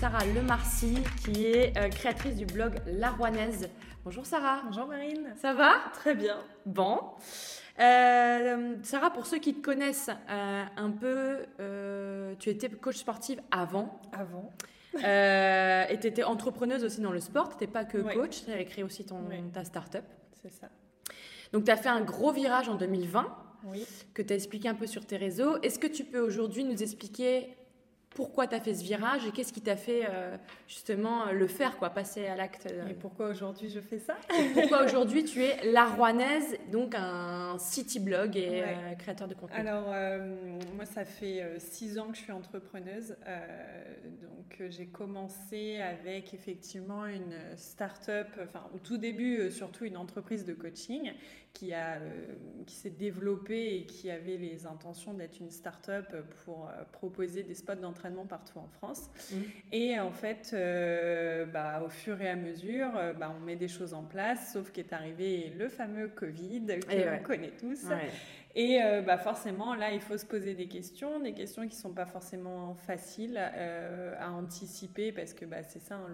Sarah Lemarcy, qui est euh, créatrice du blog La Rouanaise. Bonjour Sarah. Bonjour Marine. Ça va? Très bien. Bon. Euh, Sarah, pour ceux qui te connaissent euh, un peu, tu étais coach sportive avant. Avant. et tu étais entrepreneuse aussi dans le sport. Tu n'étais pas que coach, tu avais créé aussi ton, ta start-up. C'est ça. Donc, tu as fait un gros virage en 2020 oui. que tu as expliqué un peu sur tes réseaux. Est-ce que tu peux aujourd'hui nous expliquer pourquoi tu as fait ce virage et qu'est-ce qui t'a fait euh, justement le faire, quoi, passer à l'acte Et pourquoi aujourd'hui je fais ça? Pourquoi aujourd'hui tu es la Rouanaise, donc un city blog et euh, créateur de contenu? Alors, euh, moi, ça fait six ans que je suis entrepreneuse. donc, j'ai commencé avec effectivement une start-up, enfin, au tout début, surtout une entreprise de coaching qui, a, euh, qui s'est développée et qui avait les intentions d'être une start-up pour euh, proposer des spots d'entraînement partout en France. Mmh. Et en fait, euh, bah, au fur et à mesure, bah, on met des choses en place, sauf qu'est arrivé le fameux Covid que connaît tous. Et euh, bah forcément, là, il faut se poser des questions, des questions qui ne sont pas forcément faciles euh, à anticiper, parce que bah, c'est ça, hein,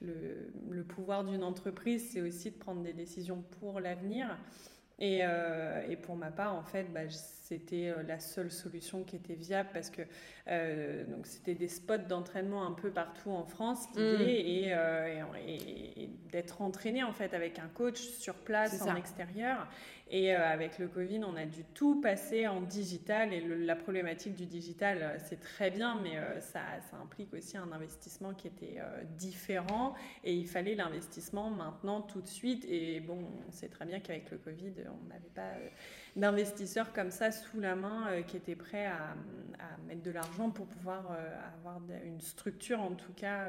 le, le, pouvoir d'une entreprise, c'est aussi de prendre des décisions pour l'avenir. Et, euh, et, pour ma part, en fait, bah, c'était la seule solution qui était viable parce que donc c'était des spots d'entraînement un peu partout en France, l'idée mmh. et, et, d'être entraîné en fait avec un coach sur place en extérieur. Et euh, avec le Covid, on a dû tout passer en digital. Et la problématique du digital, euh, c'est très bien, mais euh, ça, ça, implique aussi un investissement qui était différent. Et il fallait l'investissement maintenant, tout de suite. Et bon, on sait très bien qu'avec le Covid, on n'avait pas d'investisseurs comme ça sous la main qui étaient prêts à, à mettre de l'argent pour pouvoir avoir une structure, en tout cas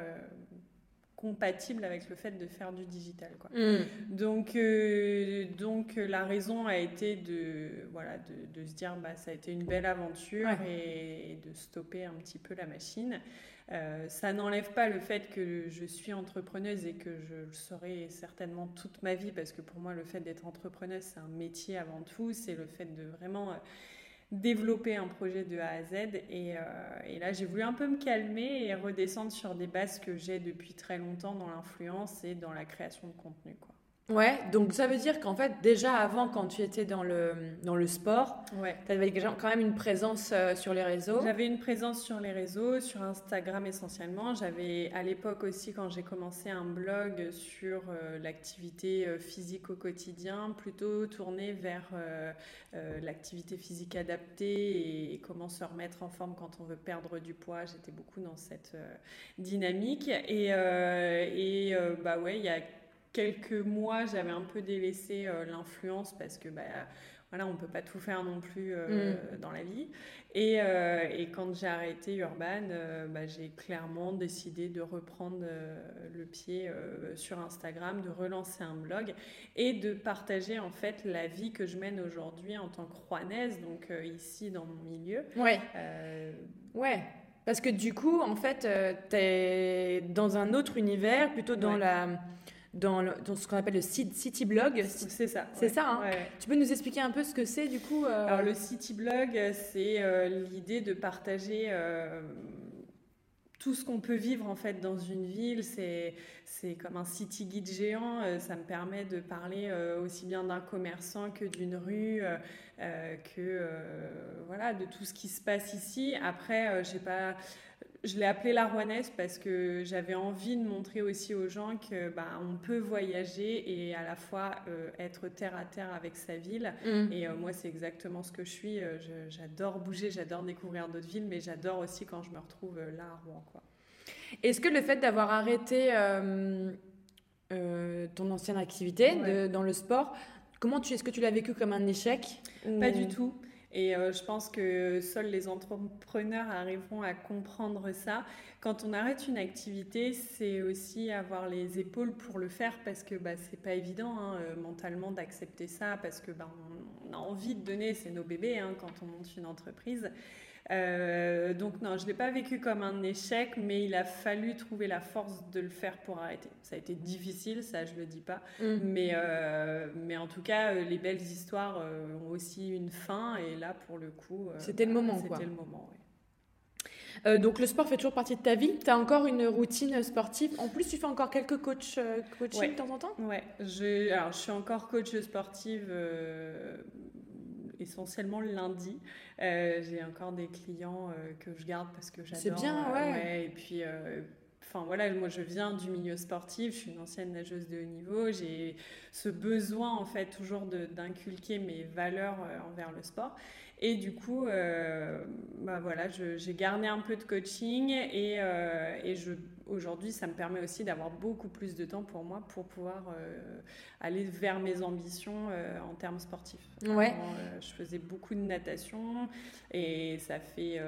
compatible avec le fait de faire du digital. Quoi. Mm. Donc, euh, donc la raison a été de, voilà, de, de, se dire bah, ça a été une belle aventure et, de stopper un petit peu la machine. Euh, ça n'enlève pas le fait que je suis entrepreneuse et que je le serai certainement toute ma vie parce que pour moi le fait d'être entrepreneuse c'est un métier avant tout, c'est le fait de vraiment... Euh, développer un projet de A à Z. Et, euh, et là, j'ai voulu un peu me calmer et redescendre sur des bases que j'ai depuis très longtemps dans l'influence et dans la création de contenu. Ouais, donc ça veut dire qu'en fait, déjà avant, quand tu étais dans le, dans le sport, ouais. tu avais quand même une présence euh, sur les réseaux. J'avais une présence sur les réseaux, sur Instagram essentiellement. J'avais à l'époque aussi, quand j'ai commencé un blog sur euh, l'activité euh, physique au quotidien, plutôt tourné vers l'activité physique adaptée et, comment se remettre en forme quand on veut perdre du poids. J'étais beaucoup dans cette dynamique. Et, et bah ouais, il y a quelques mois, j'avais un peu délaissé euh, l'influence parce que bah, voilà, on ne peut pas tout faire non plus euh, mm. dans la vie. Et, euh, et quand j'ai arrêté Urban, bah, j'ai clairement décidé de reprendre le pied sur Instagram, de relancer un blog et de partager en fait la vie que je mène aujourd'hui en tant que rouanaise, donc ici dans mon milieu. Ouais. ouais. Parce que du coup, en fait, tu es dans un autre univers, plutôt dans la dans, ce qu'on appelle le city blog. C'est ça. C'est ça. Hein. Tu peux nous expliquer un peu ce que c'est du coup euh Alors le city blog, c'est euh, l'idée de partager euh, tout ce qu'on peut vivre en fait dans une ville. C'est c'est comme un city guide géant. ça me permet de parler aussi bien d'un commerçant que d'une rue, que voilà de tout ce qui se passe ici. Après, je sais pas je l'ai appelé la Rouanaise parce que j'avais envie de montrer aussi aux gens que bah, on peut voyager et à la fois euh, être terre à terre avec sa ville. Mm. Et euh, moi, c'est exactement ce que je suis. Euh, j'adore bouger, j'adore découvrir d'autres villes, mais j'adore aussi quand je me retrouve là à Rouen. Est-ce que le fait d'avoir arrêté ton ancienne activité dans le sport, comment tu est-ce que tu l'as vécu comme un échec Pas du tout. Et euh, je pense que seuls les entrepreneurs arriveront à comprendre ça. Quand on arrête une activité, c'est aussi avoir les épaules pour le faire parce que bah, c'est pas évident hein, euh, mentalement d'accepter ça parce que bah, on, a envie de donner, c'est nos bébés hein, quand on monte une entreprise. Euh, donc non, je ne l'ai pas vécu comme un échec, mais il a fallu trouver la force de le faire pour arrêter. Ça a été difficile, ça je ne le dis pas, mm. mais, euh, mais en tout cas, les belles histoires ont aussi une fin, et là pour le coup... C'était le moment, C'était le moment, oui. Euh, donc le sport fait toujours partie de ta vie. Tu as encore une routine sportive. En plus, tu fais encore quelques coach, euh, coaching de temps en temps? Ouais, je, alors, je suis encore coach sportive euh, essentiellement le lundi. J'ai encore des clients que je garde parce que j'adore. C'est bien, ouais. Et puis Enfin voilà, moi je viens du milieu sportif, je suis une ancienne nageuse de haut niveau, j'ai ce besoin en fait toujours d'inculquer mes valeurs envers le sport. Et du coup, euh, bah voilà, j'ai gardé un peu de coaching et, euh, et je, aujourd'hui, ça me permet aussi d'avoir beaucoup plus de temps pour moi pour pouvoir euh, aller vers mes ambitions en termes sportifs. Ouais. je faisais beaucoup de natation et ça fait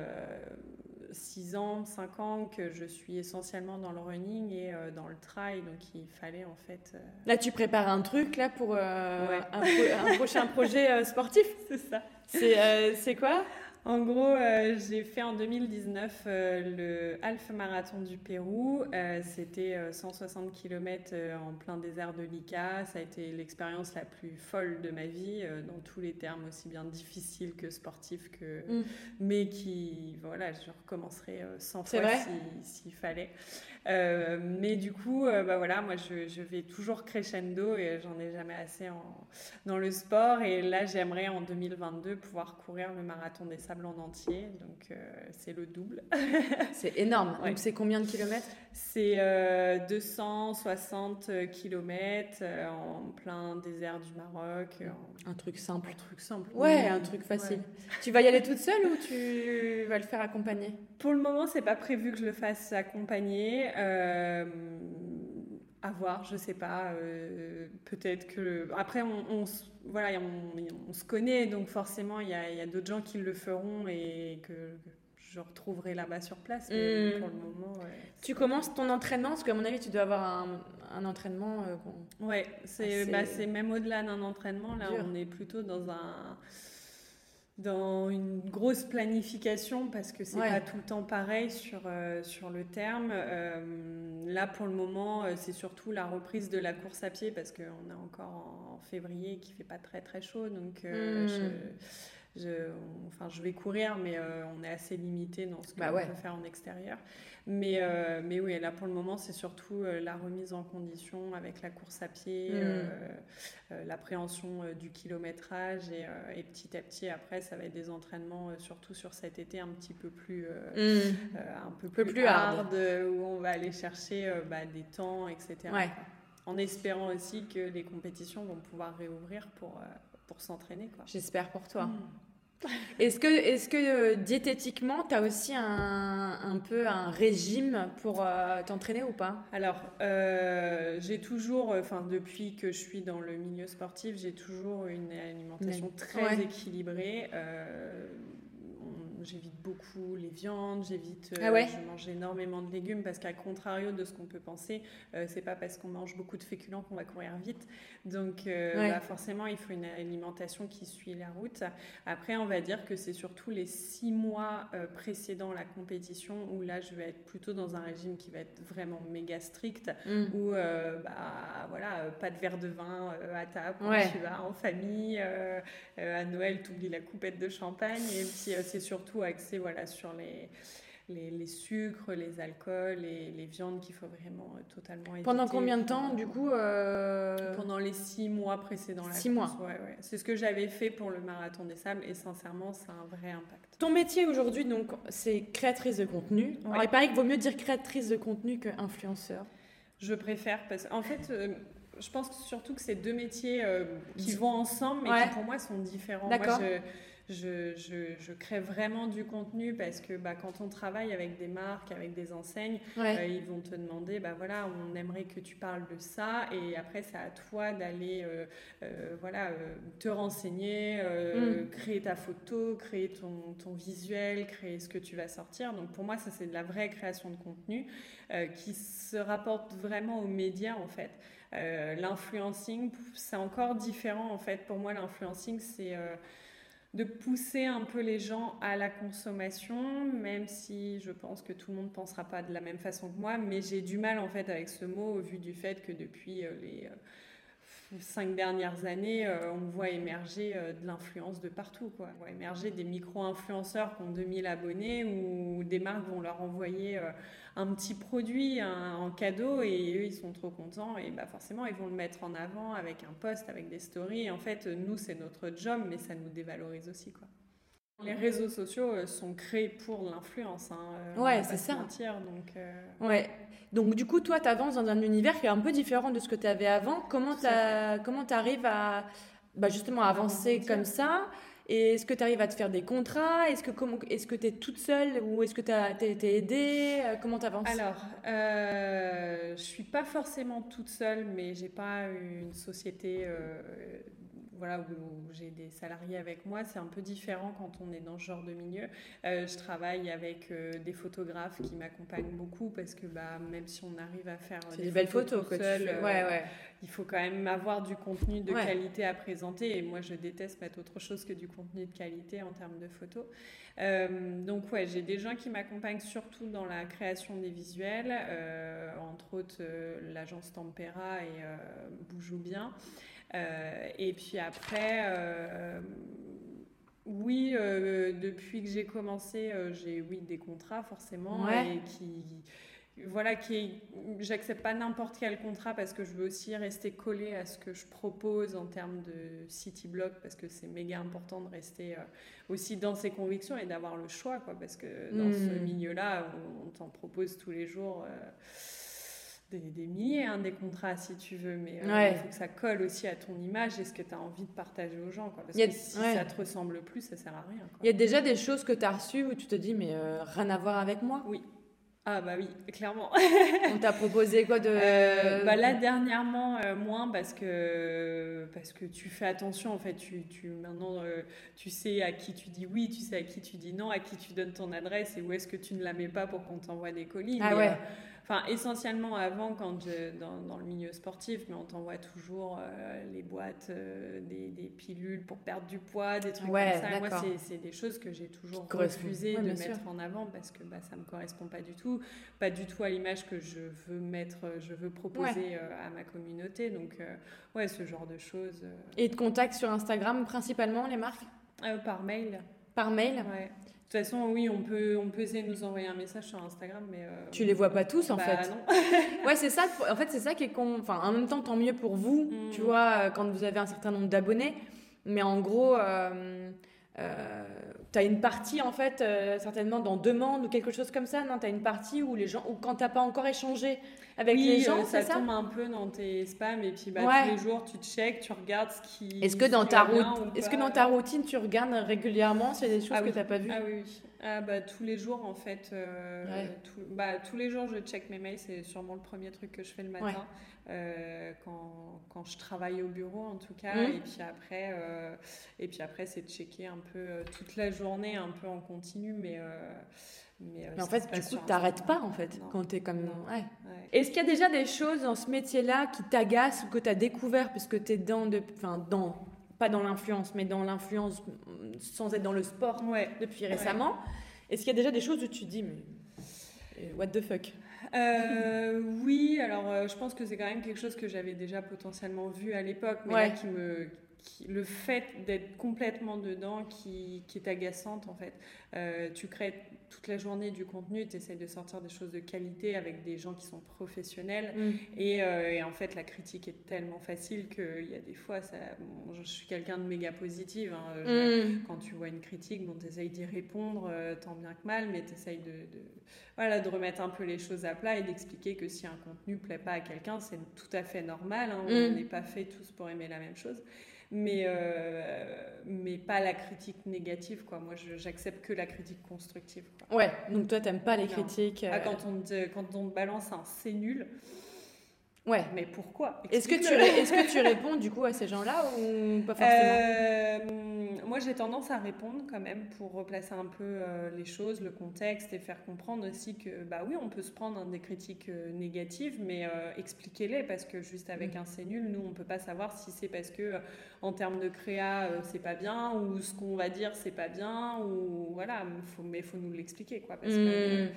6 ans, 5 ans que je suis essentiellement dans le running et dans le trail, donc il fallait en fait... Là, tu prépares un truc là pour un, un, prochain projet sportif? C'est ça. Euh, c'est quoi? En gros, euh, j'ai fait en 2019 euh, le Half Marathon du Pérou. C'était 160 km en plein désert de l'Ica. Ça a été l'expérience la plus folle de ma vie, dans tous les termes, aussi bien difficile que sportif, que... Mm. mais qui, voilà, je recommencerai 100 fois s'il fallait. Euh, mais du coup, euh, bah voilà, moi je, je, vais toujours crescendo et j'en ai jamais assez en, dans le sport. Et là, j'aimerais en 2022 pouvoir courir le marathon des sables en entier. Donc euh, c'est le double. c'est énorme. Donc c'est combien de kilomètres? C'est 260 kilomètres en plein désert du Maroc. Un truc simple. Un truc simple. Ouais, un truc facile. Tu vas y aller toute seule ou tu vas le faire accompagner? Pour le moment, c'est pas prévu que je le fasse accompagner. Euh, à voir, je sais pas. Euh, peut-être que. Après, on, voilà, on, se connaît, donc forcément, il y a, d'autres gens qui le feront et que je retrouverai là-bas sur place. Mais hmm. pour le moment. tu commences ton entraînement Parce qu'à mon avis, tu dois avoir un, entraînement. Euh, ouais, c'est bah, même au-delà d'un entraînement. Là, on est plutôt dans un dans une grosse planification parce que c'est pas tout le temps pareil sur, euh, sur le terme. Euh, là, pour le moment, euh, c'est surtout la reprise de la course à pied parce qu'on est encore en, février qui fait pas très très chaud. Donc, hmm. je, enfin, je vais courir, mais on est assez limité dans ce qu'on bah peut faire en extérieur. Mais, euh, mais oui, là pour le moment, c'est surtout euh, la remise en condition avec la course à pied, mm. euh, l'appréhension du kilométrage et, petit à petit, après, ça va être des entraînements, surtout sur cet été, un petit peu plus, mm. un peu plus, hard, où on va aller chercher bah, des temps, etc. En espérant aussi que les compétitions vont pouvoir réouvrir pour, pour s'entraîner. J'espère pour toi. Mm. Est-ce que, est que euh, diététiquement, tu as aussi un, un, peu un régime pour euh, t'entraîner ou pas? Alors, euh, j'ai toujours, enfin depuis que je suis dans le milieu sportif, j'ai toujours une alimentation très équilibrée j'évite beaucoup les viandes, j'évite, euh, ah je mange énormément de légumes parce qu'à contrario de ce qu'on peut penser, euh, c'est pas parce qu'on mange beaucoup de féculents qu'on va courir vite. Donc euh, bah, forcément, il faut une alimentation qui suit la route. Après, on va dire que c'est surtout les six mois précédant la compétition où là, je vais être plutôt dans un régime qui va être vraiment méga strict, mm. où bah, voilà, pas de verre de vin à table quand tu vas en famille. à Noël, tu oublies la coupette de champagne et puis c'est surtout axé voilà, sur les, les, sucres, les alcools et les viandes qu'il faut vraiment euh, totalement éviter. Pendant combien de temps, du coup euh, Pendant les six mois précédents. six mois ouais, ouais. C'est ce que j'avais fait pour le marathon des sables et sincèrement, ça a un vrai impact. Ton métier aujourd'hui, donc, c'est créatrice de contenu. Alors, il paraît qu'il vaut mieux dire créatrice de contenu que influenceur. Je préfère parce qu'en fait... Euh, je pense surtout que c'est deux métiers qui vont ensemble, mais qui pour moi sont différents. D'accord je, je, crée vraiment du contenu parce que bah, quand on travaille avec des marques, avec des enseignes, euh, ils vont te demander, bah, voilà, on aimerait que tu parles de ça et après c'est à toi d'aller euh, euh, voilà, te renseigner, mm. créer ta photo, créer ton, ton, visuel, créer ce que tu vas sortir. Donc pour moi, ça c'est de la vraie création de contenu qui se rapporte vraiment aux médias en fait. l'influencing, c'est encore différent en fait. Pour moi, l'influencing, c'est de pousser un peu les gens à la consommation, même si je pense que tout le monde ne pensera pas de la même façon que moi, mais j'ai du mal en fait avec ce mot vu du fait que depuis euh, les euh, cinq dernières années, euh, on voit émerger de l'influence de partout. Quoi. On voit émerger des micro-influenceurs qui ont 2000 abonnés ou des marques vont leur envoyer un petit produit en cadeau et eux ils sont trop contents et bah forcément ils vont le mettre en avant avec un post, avec des stories. En fait, nous c'est notre job, mais ça nous dévalorise aussi quoi. Les réseaux sociaux euh, sont créés pour l'influence. Hein, euh, ouais, c'est ça. Mentir, donc, euh, Ouais. Donc, du coup, toi, tu avances dans un univers qui est un peu différent de ce que tu avais avant. Comment tu arrives à bah, justement avancer comme ça? Et est-ce que tu arrives à te faire des contrats? Est-ce que est-ce que tu es toute seule ou est-ce que tu as été aidée? Comment tu avances Alors, euh, je suis pas forcément toute seule, mais j'ai pas une société euh, voilà, où j'ai des salariés avec moi, c'est un peu différent quand on est dans ce genre de milieu. Euh, je travaille avec euh, des photographes qui m'accompagnent beaucoup parce que bah, même si on arrive à faire des, des, belles photos, que seul, ouais, ouais. il faut quand même avoir du contenu de qualité à présenter. Et moi, je déteste mettre autre chose que du contenu de qualité en termes de photos. Euh, donc ouais, j'ai des gens qui m'accompagnent surtout dans la création des visuels, entre autres l'agence Tempera et Boujou Bien. Euh, et puis après, euh, oui, euh, depuis que j'ai commencé, j'ai oui des contrats forcément et qui voilà qui j'accepte pas n'importe quel contrat parce que je veux aussi rester collé à ce que je propose en termes de city block parce que c'est méga important de rester aussi dans ses convictions et d'avoir le choix quoi parce que dans ce hmm. milieu là on, t'en propose tous les jours des, milliers, hein, des contrats si tu veux, mais euh, il faut que ça colle aussi à ton image et ce que tu as envie de partager aux gens. Quoi, parce que si ça te ressemble plus, ça sert à rien. Il y a déjà des choses que tu as reçues où tu te dis, mais euh, rien à voir avec moi? Oui. Ah bah oui, clairement. On t'a proposé quoi de euh, bah Là dernièrement moins parce que parce que tu fais attention en fait. Tu, tu maintenant tu sais à qui tu dis oui, tu sais à qui tu dis non, à qui tu donnes ton adresse et où est-ce que tu ne la mets pas pour qu'on t'envoie des colis. Ah ouais. Enfin, essentiellement avant, quand dans, dans, le milieu sportif, mais on t'envoie toujours euh, les boîtes, euh, des, des, pilules pour perdre du poids, des trucs comme ça. Moi, c'est des choses que j'ai toujours refusé de mettre en avant parce que bah, ça me correspond pas du tout, pas du tout à l'image que je veux mettre, je veux proposer euh, à ma communauté. Donc, ouais, ce genre de choses. Et de contact sur Instagram principalement, les marques? Par mail. Par mail? Ouais. De toute façon, oui, on peut, on peut essayer de nous envoyer un message sur Instagram, mais... Euh, tu les vois pas tous, en bah, fait. Non. ouais, c'est ça. En fait, c'est ça qui est con. Enfin, en même temps, tant mieux pour vous, mm. tu vois, euh, quand vous avez un certain nombre d'abonnés. Mais en gros, euh, euh, tu as une partie, en fait, certainement dans demande ou quelque chose comme ça. Non, as une partie où les gens, ou quand tu pas encore échangé avec les gens, ça, ça tombe un peu dans tes spams et puis bah, tous les jours, tu checkes, tu regardes ce qui... Est-ce que, dans ta est-ce que dans ta routine, tu regardes régulièrement s'il y a des choses ah que tu n'as pas vues? Ah oui, oui. Ah bah, tous les jours en fait. Euh, bah, tous les jours je check mes mails, c'est sûrement le premier truc que je fais le matin euh, quand, quand, je travaille au bureau en tout cas. Mmh. Et puis après, euh, et puis après c'est de checker un peu toute la journée, un peu en continu, mais. Mais, en fait, du coup, tu n'arrêtes pas en fait quand tu es comme. Ouais. Est-ce qu'il y a déjà des choses dans ce métier-là qui t'agacent ou que tu as découvert puisque tu es dans, de, dans pas dans l'influence, mais dans l'influence sans être dans le sport depuis récemment. Est-ce qu'il y a déjà des choses où tu te dis, mais euh, what the fuck? Euh, oui, alors euh, je pense que c'est quand même quelque chose que j'avais déjà potentiellement vu à l'époque, mais qui me, le fait d'être complètement dedans qui, qui, est agaçante en fait. tu crées toute la journée du contenu, tu essaies de sortir des choses de qualité avec des gens qui sont professionnels. Mm. Euh, et, en fait, la critique est tellement facile qu'il y a des fois, ça, je suis quelqu'un de méga positive. Hein. Mm. Quand tu vois une critique, bon, tu essayes d'y répondre euh, tant bien que mal, mais tu essayes de, voilà, de remettre un peu les choses à plat et d'expliquer que si un contenu plaît pas à quelqu'un, c'est tout à fait normal. Hein. On mm. n'est pas fait tous pour aimer la même chose mais, euh, mais pas la critique négative. Quoi. Moi, j'accepte que la critique constructive. Quoi. Ouais, donc toi, t'aimes pas les critiques. Ah, quand, on te, quand on balance un c'est nul. Ouais. Mais pourquoi? Est-ce que, tu, est que tu réponds du coup à ces gens-là ou pas forcément? Euh, moi j'ai tendance à répondre quand même pour replacer un peu euh, les choses, le contexte et faire comprendre aussi que bah oui, on peut se prendre des critiques euh, négatives, mais expliquez-les parce que juste avec mm. un c'est nul, nous on peut pas savoir si c'est parce que en termes de créa c'est pas bien ou ce qu'on va dire c'est pas bien ou voilà, faut, mais il faut nous l'expliquer quoi. Parce que, mm.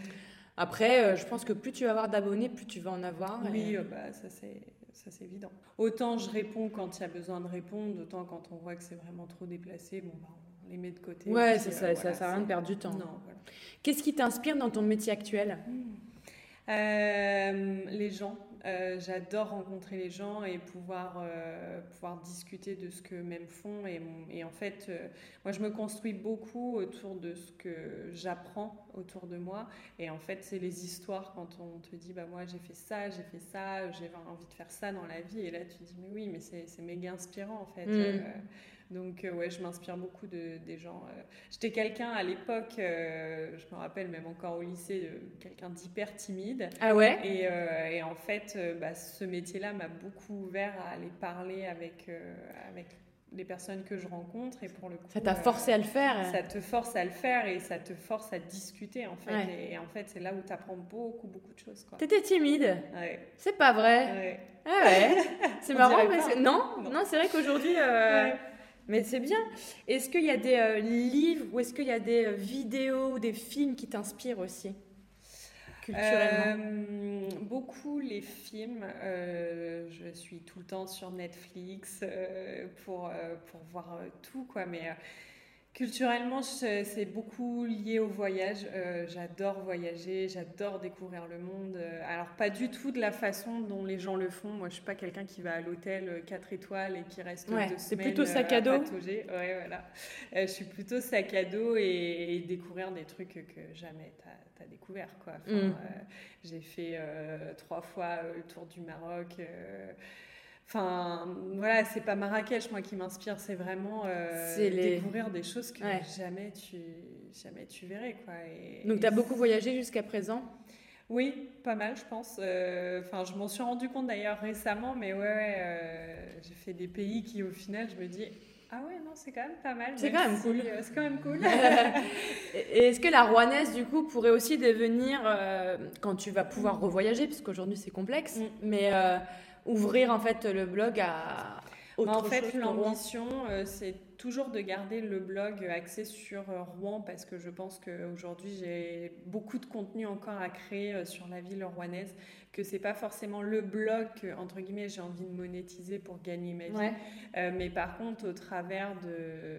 Après, je pense que plus tu vas avoir d'abonnés, plus tu vas en avoir. Oui, bah, ça c'est ça c'est évident. Autant je réponds quand il y a besoin de répondre, autant quand on voit que c'est vraiment trop déplacé, bon, bah, on les met de côté. Ouais, ça, ça, ça sert à rien de perdre du temps. Non, Qu'est-ce qui t'inspire dans ton métier actuel? Euh, Les gens. Euh, j'adore rencontrer les gens et pouvoir, euh, pouvoir discuter de ce que mêmes font. Et, et en fait, euh, moi, je me construis beaucoup autour de ce que j'apprends autour de moi. Et en fait, c'est les histoires quand on te dit, bah, moi, j'ai fait ça, j'ai fait ça, j'ai envie de faire ça dans la vie. Et là, tu te dis, mais oui, mais c'est méga inspirant, en fait. Mm. Donc, euh, ouais, je m'inspire beaucoup de, des gens. Euh. J'étais quelqu'un à l'époque, euh, je me rappelle même encore au lycée, quelqu'un d'hyper timide. Ah ouais? Et, et, en fait, bah, ce métier-là m'a beaucoup ouvert à aller parler avec, avec les personnes que je rencontre et pour le coup ça t'a forcé à le faire. ça te force à le faire et ça te force à discuter en fait. Et, en fait c'est là où tu apprends beaucoup beaucoup de choses t'étais timide. Ouais. c'est pas vrai. Ouais. ah ouais. C'est marrant mais non. Non, c'est vrai qu'aujourd'hui mais c'est bien. Est-ce qu'il y a des euh, livres ou est-ce qu'il y a des euh, vidéos ou des films qui t'inspirent aussi culturellement? Euh, Beaucoup les films. je suis tout le temps sur Netflix pour, pour voir tout. quoi. Mais Culturellement, c'est beaucoup lié au voyage. Euh, j'adore voyager, j'adore découvrir le monde. Euh, alors, pas du tout de la façon dont les gens le font. Moi, je suis pas quelqu'un qui va à l'hôtel 4 euh, étoiles et qui reste ouais, deux C'est plutôt sac à dos. Ouais, voilà. je suis plutôt sac à dos et, découvrir des trucs que jamais tu as, découvert. Quoi. Mm. J'ai fait trois fois le tour du Maroc. Enfin, voilà, c'est pas Marrakech, moi, qui m'inspire, c'est vraiment euh, découvrir des choses que jamais, tu, jamais tu verrais. Quoi. Donc, tu as beaucoup voyagé jusqu'à présent? Oui, pas mal, je pense. Euh, enfin, je m'en suis rendu compte d'ailleurs récemment, mais ouais, ouais euh, j'ai fait des pays qui, au final, je me dis. Ah ouais, non, c'est quand même pas mal. C'est quand même cool. c'est quand même cool. Et est-ce que la rouanaise, du coup, pourrait aussi devenir, quand tu vas pouvoir revoyager, parce qu'aujourd'hui c'est complexe, mm. mais ouvrir en fait le blog à autre En fait, l'ambition, euh, c'est toujours de garder le blog axé sur euh, Rouen parce que je pense qu'aujourd'hui j'ai beaucoup de contenu encore à créer euh, sur la ville rouennaise, que c'est pas forcément le blog que, entre guillemets j'ai envie de monétiser pour gagner ma vie, mais par contre au travers de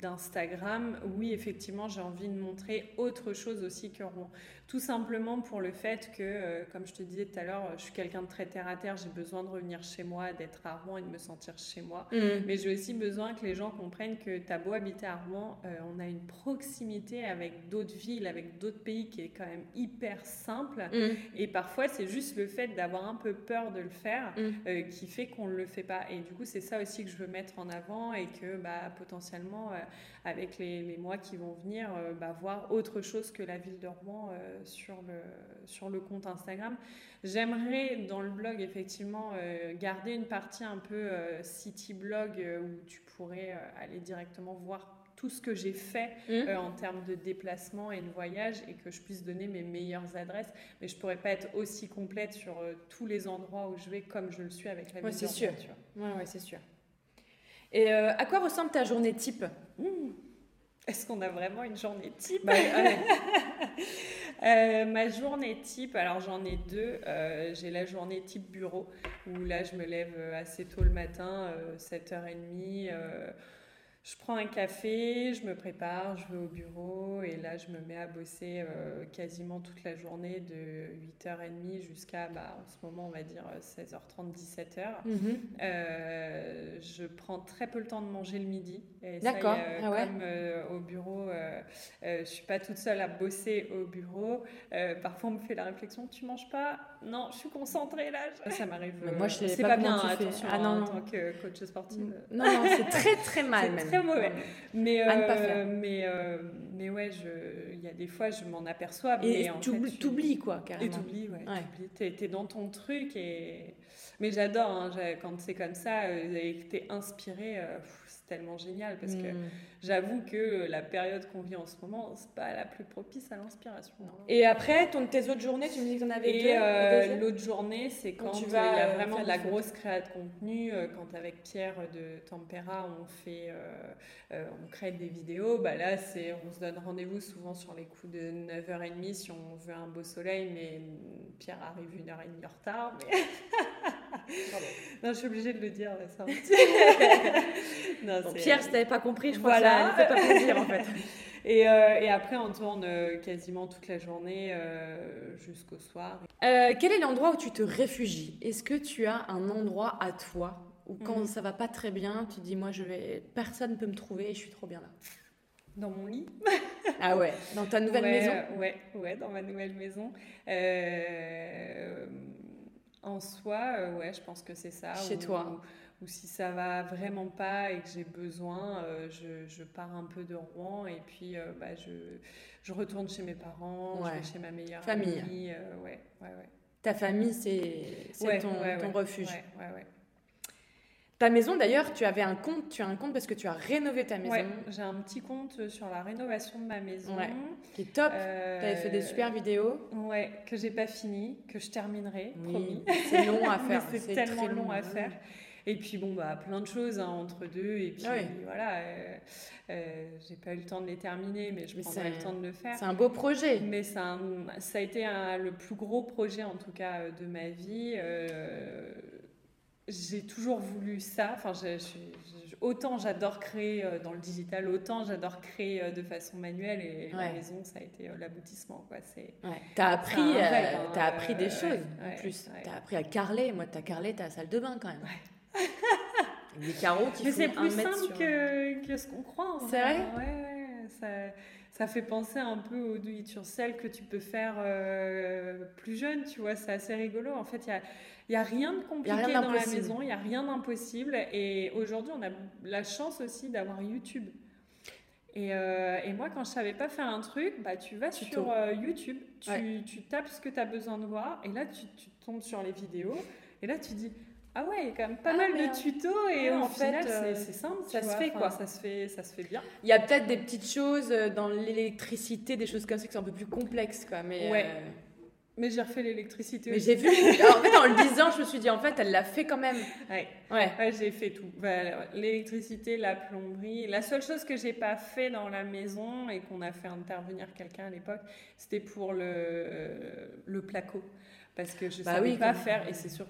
d'Instagram, oui effectivement j'ai envie de montrer autre chose aussi que Rouen. Tout simplement pour le fait que, euh, comme je te disais tout à l'heure, je suis quelqu'un de très terre à terre, j'ai besoin de revenir chez moi, d'être à Rouen et de me sentir chez moi. Mm. Mais j'ai aussi besoin que les gens comprennent que t'as beau habiter à Rouen, euh, on a une proximité avec d'autres villes, avec d'autres pays qui est quand même hyper simple. Mm. Et parfois, c'est juste le fait d'avoir un peu peur de le faire mm. euh, qui fait qu'on ne le fait pas. Et du coup, c'est ça aussi que je veux mettre en avant et que bah, potentiellement, avec les, mois qui vont venir, bah, voir autre chose que la ville de Rouen sur, le, sur le compte Instagram. J'aimerais dans le blog effectivement euh, garder une partie un peu euh, city blog euh, où tu pourrais aller directement voir tout ce que j'ai fait mmh. en termes de déplacement et de voyage et que je puisse donner mes meilleures adresses. Mais je pourrais pas être aussi complète sur tous les endroits où je vais comme je le suis avec la ouais, c'est sûr. Ouais, ouais, c'est sûr. Et à quoi ressemble ta journée type? Mmh. Est-ce qu'on a vraiment une journée type bah, Euh, ma journée type, alors j'en ai deux. Euh, j'ai la journée type bureau, où là je me lève euh, assez tôt le matin, 7h30 je prends un café, je me prépare, je vais au bureau et là je me mets à bosser euh, quasiment toute la journée de 8h30 jusqu'à bah, en ce moment on va dire 16h30, 17h. Mhm. euh, je prends très peu le temps de manger le midi. D'accord. Euh, ah comme euh, au bureau, je suis pas toute seule à bosser au bureau. parfois on me fait la réflexion, tu manges pas? Non, je suis concentrée là. Ça m'arrive. moi je sais pas, bien, attention, ah, non, en tant que coach sportive. Non, non c'est très très mal même très mauvais. Mais, euh, mais, euh, mais ouais, il y a des fois, je m'en aperçois. Et tu oublies, quoi, carrément. Et t'oublies, ouais. ouais. T'es es dans ton truc. Et... Mais j'adore, hein, quand c'est comme ça, et que t'es inspiré, tellement génial parce que hmm. j'avoue que la période qu'on vit en ce moment, c'est pas la plus propice à l'inspiration. Et après, ton, tes autres journées, tu me dis que tu en avais Et euh, l'autre journée, c'est quand, tu vas, il y a vraiment de la grosse création de contenu. Euh, quand avec Pierre de Tempera, on fait, euh, on crée des vidéos, bah là, c'est, on se donne rendez-vous souvent sur les coups de 9h30 si on veut un beau soleil, mais Pierre arrive une heure et demie en retard. Mais... non, je suis obligée de le dire. Ça. non, Pierre, si t'avais pas compris, je crois voilà. que ça ne fait pas plaisir en fait. Et, euh, et, après, on tourne euh, quasiment toute la journée euh, jusqu'au soir. quel est l'endroit où tu te réfugies? Est-ce que tu as un endroit à toi? Où quand ça mhm. ça va pas très bien, tu dis moi je vais, personne peut me trouver et je suis trop bien là. Dans mon lit. ah ouais, dans ta nouvelle maison? Ouais, ouais, dans ma nouvelle maison. En soi, ouais, je pense que c'est ça. Chez toi ou si ça va vraiment pas et que j'ai besoin, euh, je, je, pars un peu de Rouen et puis euh, bah, je, je, retourne chez mes parents, je vais chez ma meilleure famille. amie. Euh, ouais, ouais, ouais. Ta famille, c'est ton, ton refuge. Ouais, Ta maison, d'ailleurs, tu avais un compte, tu as un compte parce que tu as rénové ta maison. j'ai un petit compte sur la rénovation de ma maison. Qui est top. tu avais fait des super vidéos. Ouais, que j'ai pas fini, que je terminerai, promis. C'est long à faire. c'est tellement long à faire. Et puis bon, bah, plein de choses hein, entre deux. Et puis voilà, euh, euh, j'ai pas eu le temps de les terminer, mais je mais prendrai le temps de le faire. C'est un beau projet. Mais ça a été le plus gros projet en tout cas euh, de ma vie. J'ai toujours voulu ça. Enfin, autant j'adore créer dans le digital, autant j'adore créer de façon manuelle. Et la maison, ça a été l'aboutissement. Quoi. C'est, Tu as appris, as appris des choses en plus. Tu as appris à carler. Moi, tu as carlé ta salle de bain quand même. Des carreaux qui Mais c'est plus simple que, que, ce qu'on croit. C'est vrai Ouais, ouais. Ça, ça, fait penser un peu au do it yourself que tu peux faire euh, plus jeune, tu vois. C'est assez rigolo. En fait, il y a, y a rien de compliqué dans la maison, il n'y a rien d'impossible. Et aujourd'hui, on a la chance aussi d'avoir YouTube. Et, euh, et, moi, quand je savais pas faire un truc, bah, tu vas sur euh, YouTube, tu, tu, tapes ce que tu as besoin de voir, et là, tu, tu tombes sur les vidéos, et là, tu dis ah ouais, il y a quand même pas ah, mal de tutos et en fait, euh, c'est simple. Ça se fait quoi ça se fait, ça se fait bien. Il y a peut-être des petites choses euh, dans l'électricité, des choses comme ça qui sont un peu plus complexes quoi. Mais ouais. Euh, mais j'ai refait l'électricité Mais j'ai vu. en fait, en le disant, je me suis dit, en fait, elle l'a fait quand même. Ouais. Ouais. ouais j'ai fait tout. Bah, l'électricité, la plomberie. La seule chose que j'ai pas fait dans la maison et qu'on a fait intervenir quelqu'un à l'époque, c'était pour le, le placo. Parce que je bah savais pas faire. Et c'est sûr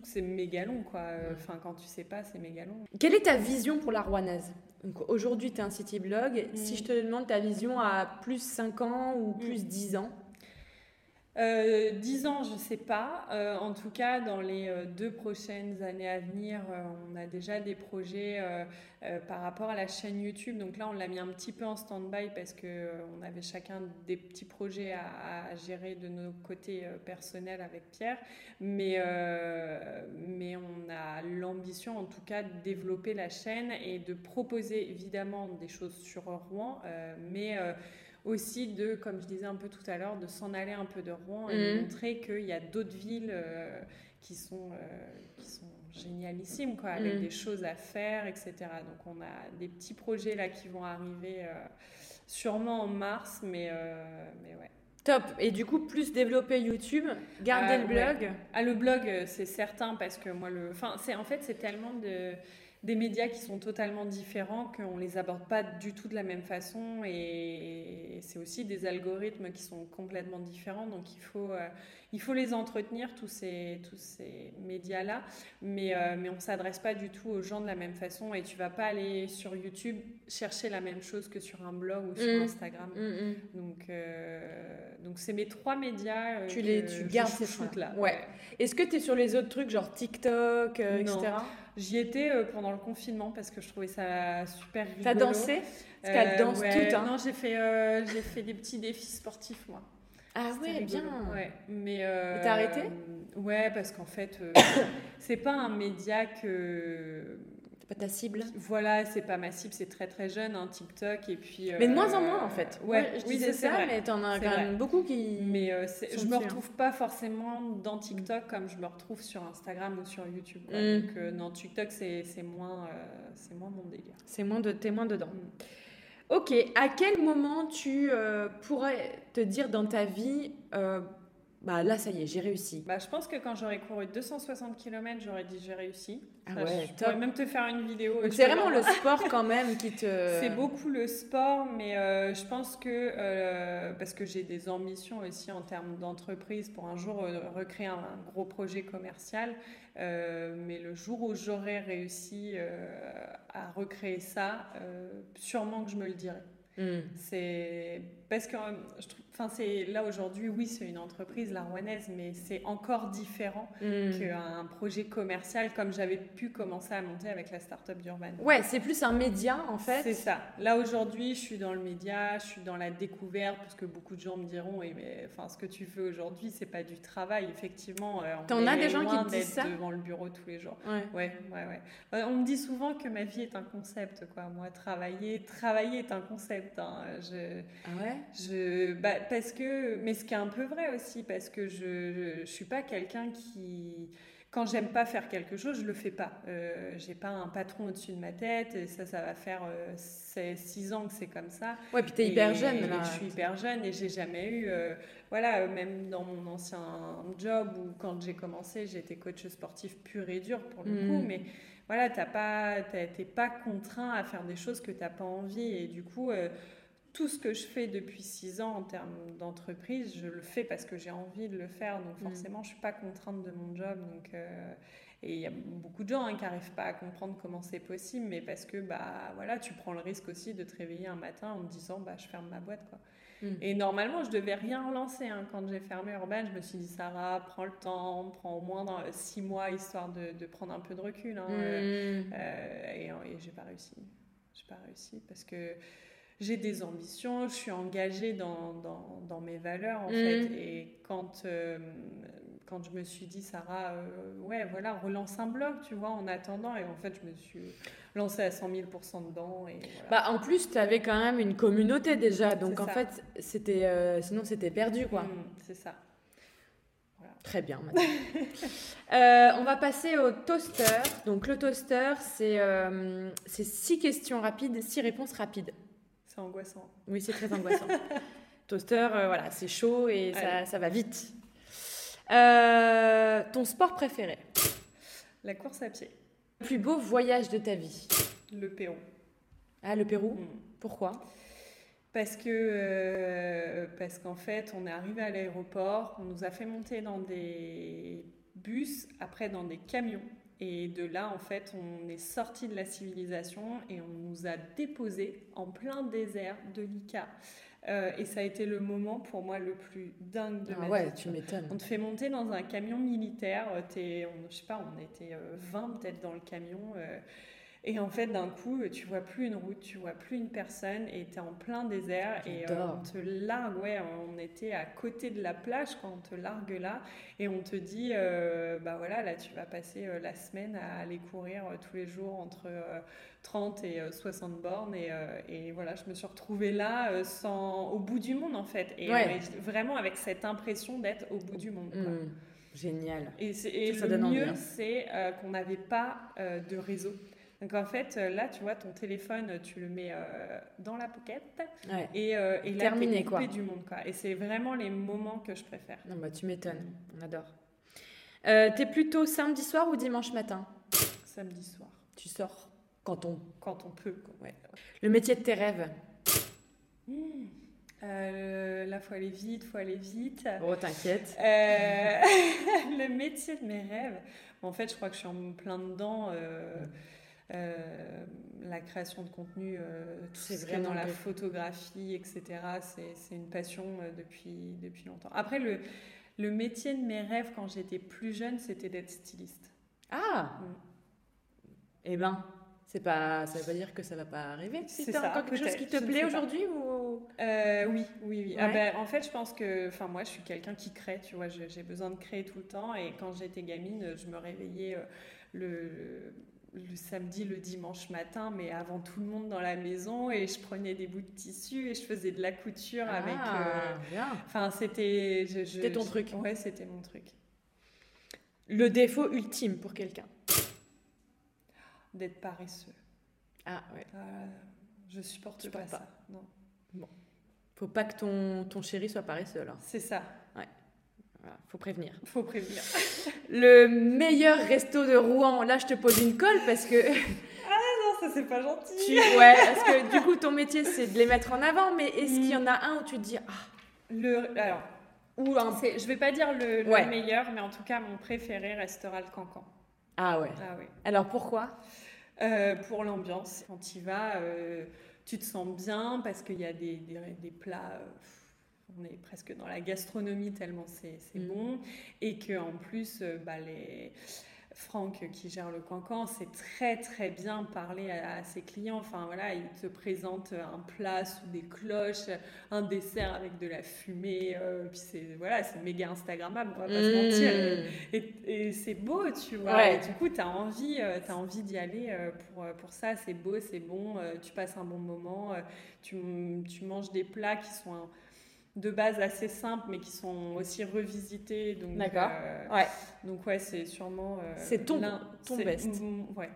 que c'est méga long, quoi. Enfin, quand tu sais pas, c'est méga long. Quelle est ta vision pour la Rouennaise? Aujourd'hui, tu es un city blog. Si mm. je te demande ta vision à plus 5 ans ou plus 10 mm. ans euh, 10 ans, je ne sais pas. Euh, en tout cas, dans les euh, deux prochaines années à venir, euh, on a déjà des projets par rapport à la chaîne YouTube. Donc là, on l'a mis un petit peu en stand-by parce qu'on avait chacun des petits projets à, gérer de nos côtés personnels avec Pierre. Mais, mais on a l'ambition, en tout cas, de développer la chaîne et de proposer évidemment des choses sur Rouen, mais aussi de, comme je disais un peu tout à l'heure, de s'en aller un peu de Rouen et mhm. montrer qu'il y a d'autres villes euh, qui, sont, euh, qui sont génialissimes, quoi, avec mhm. des choses à faire, etc. Donc on a des petits projets là qui vont arriver euh, sûrement en mars, mais, mais ouais. Top. Et du coup, plus développer YouTube, garder le blog. Ah, le blog, c'est certain parce que moi, le, enfin, c'est en fait, c'est tellement de des médias qui sont totalement différents, qu'on ne les aborde pas du tout de la même façon. Et, c'est aussi des algorithmes qui sont complètement différents. Donc il faut, euh, il faut les entretenir, tous ces, tous ces médias-là. Mais, euh, mais on ne s'adresse pas du tout aux gens de la même façon. Et tu vas pas aller sur YouTube chercher la même chose que sur un blog ou sur mmh. Instagram. Mmh, mmh. Donc euh, donc c'est mes trois médias. tu, les, tu gardes ces choses-là. Ouais. Est-ce que tu es sur les autres trucs, genre TikTok, etc. J'y étais euh, pendant le confinement parce que je trouvais ça super rigolo. T'as dansé? Parce qu'elle danse ouais, tout. Hein. Non, j'ai fait, euh, j'ai fait des petits défis sportifs, moi. Ah ouais, bien. Ouais, mais. Euh, t'as arrêté? Ouais, parce qu'en fait, c'est pas un média que pas ta cible Voilà, c'est pas ma cible, c'est très très jeune, hein, TikTok. Et puis, mais de moins en moins en fait. Ouais, je disais ça, mais t'en as quand même beaucoup qui. Mais euh, je me retrouve pas forcément dans TikTok comme je me retrouve sur Instagram ou sur YouTube. Mm. Donc, euh, non, TikTok, c'est moins, c'est moins mon délire. C'est moins de, t'es moins dedans. Mm. Ok, à quel moment tu pourrais te dire dans ta vie bah là, ça y est, j'ai réussi. Bah, je pense que quand j'aurais couru 260 km, j'aurais dit j'ai réussi. Ah ouais, je pourrais même te faire une vidéo. C'est vraiment le sport quand même qui te. C'est beaucoup le sport, mais euh, je pense que euh, parce que j'ai des ambitions aussi en termes d'entreprise pour un jour euh, recréer un, gros projet commercial. mais le jour où j'aurais réussi à recréer ça, sûrement que je me le dirai. Hmm. C'est parce que je trouve Enfin, c'est là aujourd'hui, oui, c'est une entreprise, la Rouennaise, mais c'est encore différent hmm. qu'un projet commercial comme j'avais pu commencer à monter avec la start-up d'Urban. Ouais, c'est plus un média en fait. C'est ça. Là aujourd'hui, je suis dans le média, je suis dans la découverte, parce que beaucoup de gens me diront, et mais enfin, ce que tu fais aujourd'hui, c'est pas du travail. Effectivement, euh, T'en as des gens qui te disent ça devant le bureau tous les jours. Ouais, ouais, ouais. ouais. Euh, on me dit souvent que ma vie est un concept, quoi. Moi, travailler, travailler est un concept. Hein. Je, ah ouais? Je, bah, parce que, mais ce qui est un peu vrai aussi, parce que je ne suis pas quelqu'un qui, quand j'aime pas faire quelque chose, je le fais pas. Euh, j'ai pas un patron au-dessus de ma tête, et ça, ça va faire euh, six ans que c'est comme ça. Ouais, puis tu es hyper jeune là. je suis hyper jeune et j'ai jamais eu, euh, voilà, même dans mon ancien job ou quand j'ai commencé, j'étais coach sportif pur et dur pour le hmm. coup, mais voilà, t'as pas, t'es pas contraint à faire des choses que t'as pas envie et du coup euh, tout ce que je fais depuis six ans en termes d'entreprise, je le fais parce que j'ai envie de le faire. Donc mm. forcément, je suis pas contrainte de mon job. Donc, euh, et il y a beaucoup de gens hein, qui n'arrivent pas à comprendre comment c'est possible, mais parce que bah, voilà, tu prends le risque aussi de te réveiller un matin en te disant bah, je ferme ma boîte. Quoi. Mm. Et normalement, je devais rien relancer. Hein. Quand j'ai fermé Urban, je me suis dit Sarah, prends le temps, prends au moins dans six mois histoire de, de, prendre un peu de recul. Hein. Mm. Euh, et, et j'ai pas réussi. J'ai pas réussi parce que j'ai des ambitions, je suis engagée dans, dans, dans mes valeurs en mm. fait. Et quand, euh, quand je me suis dit, Sarah, euh, ouais, voilà, relance un blog, tu vois, en attendant. Et en fait, je me suis lancée à 100 000% dedans. Et bah, en plus, tu avais quand même une communauté déjà. Donc en fait, c'était, euh, sinon, c'était perdu, quoi. Mm, c'est ça. Très bien. on va passer au toaster. Donc le toaster, c'est c'est six questions rapides, six réponses rapides. C'est angoissant. Oui, c'est très angoissant. Toaster, euh, voilà, c'est chaud et ça, ça, va vite. Euh, ton sport préféré? La course à pied. Le plus beau voyage de ta vie? Le Pérou. Ah, le Pérou? Mm. Pourquoi? Parce que euh, parce qu'en fait, on est arrivé à l'aéroport, on nous a fait monter dans des bus, après dans des camions. Et de là, en fait, on est sorti de la civilisation et on nous a déposés en plein désert de l'Ica. Euh, et ça a été le moment pour moi le plus dingue de ah ma ouais, tu m'étonnes. On te fait monter dans un camion militaire. Es, on, je sais pas, on était 20 euh, peut-être dans le camion. Euh, et en fait, d'un coup, tu vois plus une route, tu vois plus une personne et tu es en plein désert et euh, on te largue. Ouais, on était à côté de la plage quand on te largue là et on te dit euh, bah voilà, là tu vas passer euh, la semaine à aller courir tous les jours entre 30 et 60 bornes et, et, voilà, je me suis retrouvée là sans, au bout du monde en fait. Et vraiment avec cette impression d'être au bout du monde. Mmh. Génial. Et, et le mieux, hein. c'est qu'on n'avait pas de réseau. Donc en fait, euh, là, tu vois, ton téléphone, tu le mets euh, dans la pocket et, euh, et là, Terminé, quoi. du monde. Quoi. Et c'est vraiment les moments que je préfère. Non, bah, tu m'étonnes, on adore. Euh, T'es plutôt samedi soir ou dimanche matin? Samedi soir. Tu sors quand on, quand on peut. Ouais. Le métier de tes rêves? Mmh. là, faut aller vite, faut aller vite. Oh, t'inquiète. le métier de mes rêves. En fait, je crois que je suis en plein dedans. Euh, la création de contenu, euh, c'est vrai dans la photographie, etc. C'est une passion euh, depuis, depuis longtemps. Après, le, le métier de mes rêves quand j'étais plus jeune, c'était d'être styliste. Ah mm. Eh ben, c'est pas, ça veut pas dire que ça va pas arriver. C'est encore quelque chose qui te plaît aujourd'hui ou? Oui, oui, oui. Ah ben, en fait, je pense que, enfin, moi, je suis quelqu'un qui crée. Tu vois, j'ai besoin de créer tout le temps. Et quand j'étais gamine, je me réveillais le le samedi, le dimanche matin, mais avant tout le monde dans la maison, et je prenais des bouts de tissu et je faisais de la couture avec. Ah, enfin, c'était. C'était ton truc. Ouais, c'était mon truc. Le défaut ultime pour quelqu'un D'être paresseux. Ah ouais. Euh, je supporte pas, ça. Non. Bon. Faut pas que ton, ton chéri soit paresseux alors. C'est ça. Faut prévenir. Faut prévenir. Le meilleur resto de Rouen. Là, je te pose une colle parce que. Ah non, ça c'est pas gentil. Ouais, parce que du coup, ton métier c'est de les mettre en avant, mais est-ce qu'il y en a un où tu te dis ah. Le alors. Ou un... Je vais pas dire le, meilleur, mais en tout cas, mon préféré restera le cancan. Ah ouais. Ah ouais. Alors pourquoi? Euh, Pour l'ambiance. Quand tu y vas, euh, tu te sens bien parce qu'il y a des, des, des plats. Euh, on est presque dans la gastronomie tellement c'est mm. bon. Et qu'en plus, bah, les Franck qui gère le cancan sait très très bien parler à, ses clients. Enfin voilà, il te présente un plat sous des cloches, un dessert avec de la fumée. Euh, puis c'est voilà, c'est méga Instagrammable, on va pas se mentir. Mmh. Et, c'est beau, tu vois. Et du coup, tu as envie, euh, as envie d'y aller euh, pour, pour ça. C'est beau, c'est bon. tu passes un bon moment. tu, tu manges des plats qui sont de base assez simples, mais qui sont aussi revisités. Donc, D'accord. Euh, ouais. Donc ouais, c'est sûrement. Euh, c'est ton, ton best. Ouais.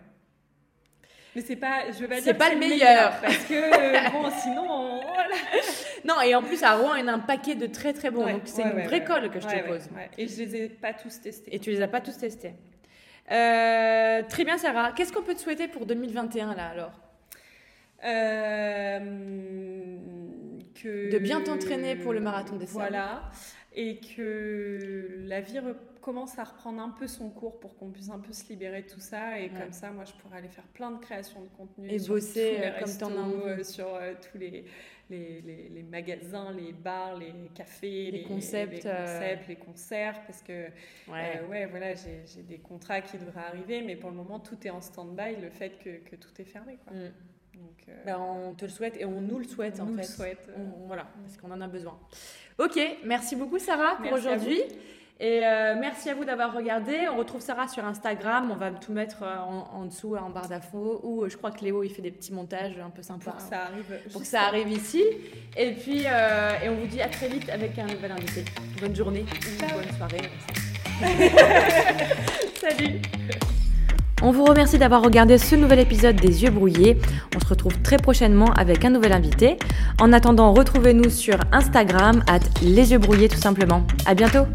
Mais c'est pas, je veux pas dire. C'est pas le meilleur. parce que bon, sinon, voilà. Non, et en plus à Rouen, il y a un paquet de très très bons. donc c'est une vraie colle que je te pose. Et je les ai pas tous testés. Et tu les as pas tous testés. Euh, très bien, Sarah. Qu'est-ce qu'on peut te souhaiter pour 2021 là alors? Que, de bien t'entraîner pour le marathon des Voilà. Et que la vie commence à reprendre un peu son cours pour qu'on puisse un peu se libérer de tout ça. Et comme ça, moi, je pourrais aller faire plein de créations de contenu. Et bosser euh, comme t'en as euh, Sur euh, tous les, les, les, magasins, les bars, les cafés, les, concepts, les, concepts, les concerts. Parce que, ouais, ouais voilà, j'ai des contrats qui devraient arriver. Mais pour le moment, tout est en stand-by, le fait que, que, tout est fermé. Quoi. Mm. Euh, bah, on te le souhaite et on nous le souhaite on en nous fait. Le souhaite. voilà, parce qu'on en a besoin. Ok, merci beaucoup Sarah pour aujourd'hui. Et euh, merci à vous d'avoir regardé. On retrouve Sarah sur Instagram. On va tout mettre euh, en, dessous, en barre d'infos. Ou je crois que Léo, il fait des petits montages un peu sympas. Pour que ça arrive. Pour que ça arrive ici. Et puis, et on vous dit à très vite avec un nouvel invité. Bonne journée ou bonne soirée. Salut on vous remercie d'avoir regardé ce nouvel épisode des Yeux brouillés. On se retrouve très prochainement avec un nouvel invité. En attendant, retrouvez-nous sur Instagram, at les yeux brouillés tout simplement. À bientôt!